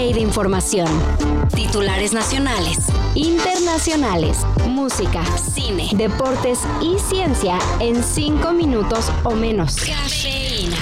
de información. Titulares nacionales, internacionales, música, cine, deportes y ciencia en 5 minutos o menos. Cafeína.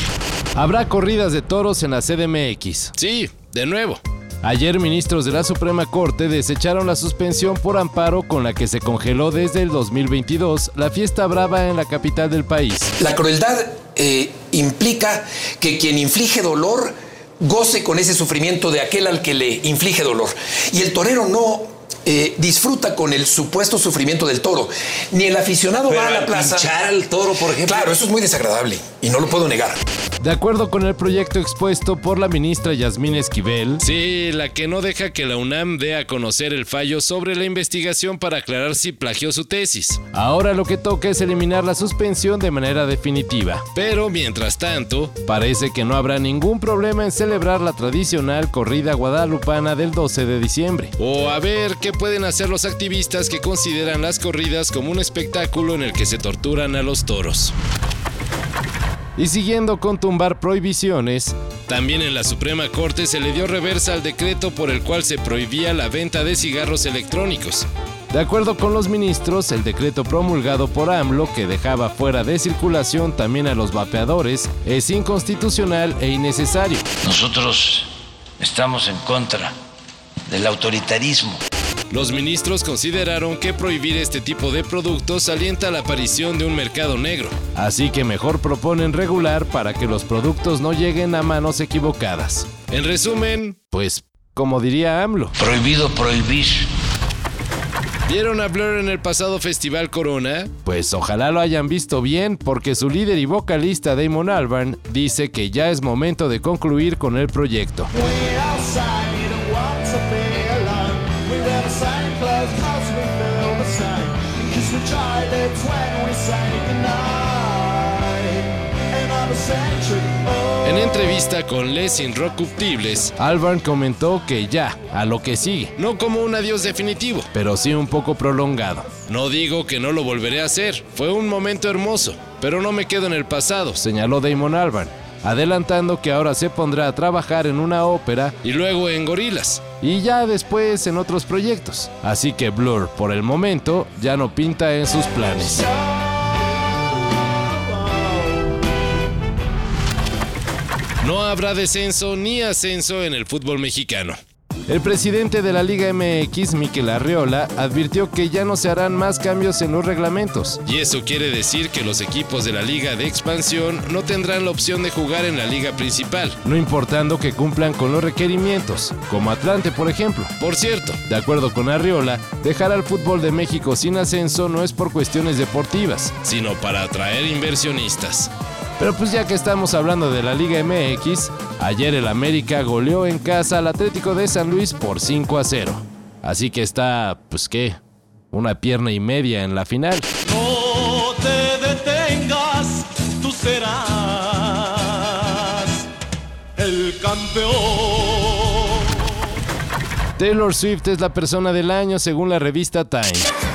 Habrá corridas de toros en la CDMX. Sí, de nuevo. Ayer ministros de la Suprema Corte desecharon la suspensión por amparo con la que se congeló desde el 2022 la fiesta brava en la capital del país. La crueldad eh, implica que quien inflige dolor goce con ese sufrimiento de aquel al que le inflige dolor. Y el torero no eh, disfruta con el supuesto sufrimiento del toro. Ni el aficionado va a la plaza. Pinchar al toro, por ejemplo. Claro, eso es muy desagradable y no lo puedo negar. De acuerdo con el proyecto expuesto por la ministra Yasmín Esquivel, Sí, la que no deja que la UNAM dé a conocer el fallo sobre la investigación para aclarar si plagió su tesis. ahora lo que toca es eliminar la suspensión de manera definitiva. Pero mientras tanto, Parece que no habrá ningún problema en celebrar la tradicional corrida guadalupana del 12 de diciembre. o a ver qué pueden hacer los activistas que consideran las corridas como un espectáculo en el que se torturan a los toros. Y siguiendo con tumbar prohibiciones, También en la Suprema Corte se le dio reversa al decreto por el cual se prohibía la venta de cigarros electrónicos. de acuerdo con los ministros, el decreto promulgado por AMLO que dejaba fuera de circulación también a los vapeadores es inconstitucional e innecesario. Nosotros estamos en contra del autoritarismo. Los ministros consideraron que prohibir este tipo de productos alienta la aparición de un mercado negro. Así que mejor proponen regular para que los productos no lleguen a manos equivocadas. En resumen, Pues, como diría AMLO, Prohibido prohibir. ¿vieron a Blur en el pasado Festival Corona? pues ojalá lo hayan visto bien porque su líder y vocalista Damon Albarn dice que ya es momento de concluir con el proyecto. We're outside, We we when we century, oh. En entrevista con Les Inrocuptibles, Albarn comentó que ya, a lo que sigue, no como un adiós definitivo. pero sí un poco prolongado. No digo que no lo volveré a hacer, fue un momento hermoso, pero no me quedo en el pasado. señaló Damon Albarn, adelantando que ahora se pondrá a trabajar en una ópera Y luego en Gorilas. y ya después en otros proyectos. Así que Blur, por el momento, ya no pinta en sus planes. No habrá descenso ni ascenso en el fútbol mexicano. El presidente de la Liga MX, Miquel Arriola, advirtió que ya no se harán más cambios en los reglamentos. Y eso quiere decir que los equipos de la liga de expansión no tendrán la opción de jugar en la liga principal. no importando que cumplan con los requerimientos, como Atlante por ejemplo. Por cierto, De acuerdo con Arriola, dejar al fútbol de México sin ascenso no es por cuestiones deportivas. sino para atraer inversionistas. Pero pues ya que estamos hablando de la Liga MX, ayer el América goleó en casa al Atlético de San Luis por 5 a 0. Así que está, pues qué, una pierna y media en la final. No te detengas, tú serás el campeón. Taylor Swift es la persona del año según la revista Time.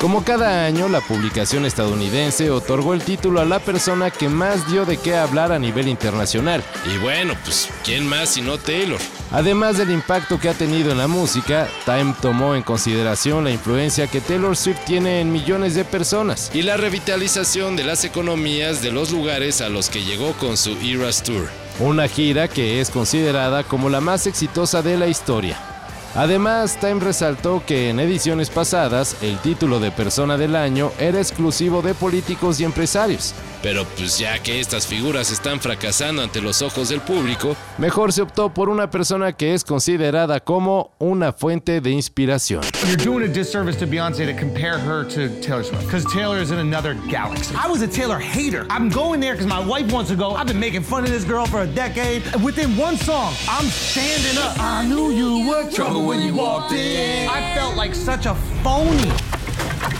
Como cada año, la publicación estadounidense otorgó el título a la persona que más dio de qué hablar a nivel internacional. Y bueno, pues, ¿quién más sino Taylor? Además del impacto que ha tenido en la música, Time tomó en consideración la influencia que Taylor Swift tiene en millones de personas. Y la revitalización de las economías de los lugares a los que llegó con su Eras Tour. Una gira que es considerada como la más exitosa de la historia. Además, Time resaltó que en ediciones pasadas el título de persona del año era exclusivo de políticos y empresarios. Pero pues ya que estas figuras están fracasando ante los ojos del público, Mejor se optó por una persona que es considerada como una fuente de inspiración. You're doing a disservice to Beyonce to compare her to Taylor Swift because Taylor is in another galaxy. I was a Taylor hater. I'm going there because my wife wants to go. I've been making fun of this girl for a decade. And within one song, I'm standing up. I knew you were trouble when you walked in. I felt like such a phony.